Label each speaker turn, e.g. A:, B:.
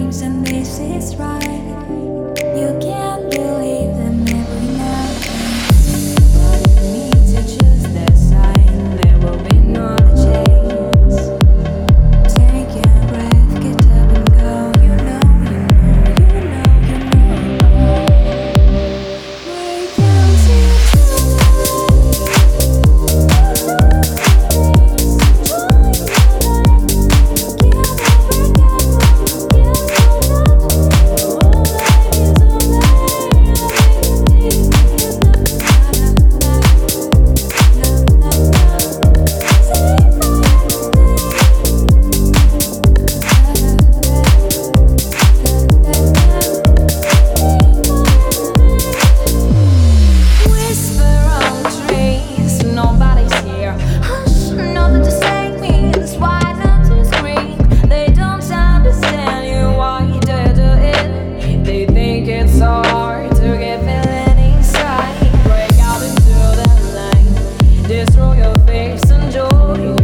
A: times, and this is right. Grace and joy.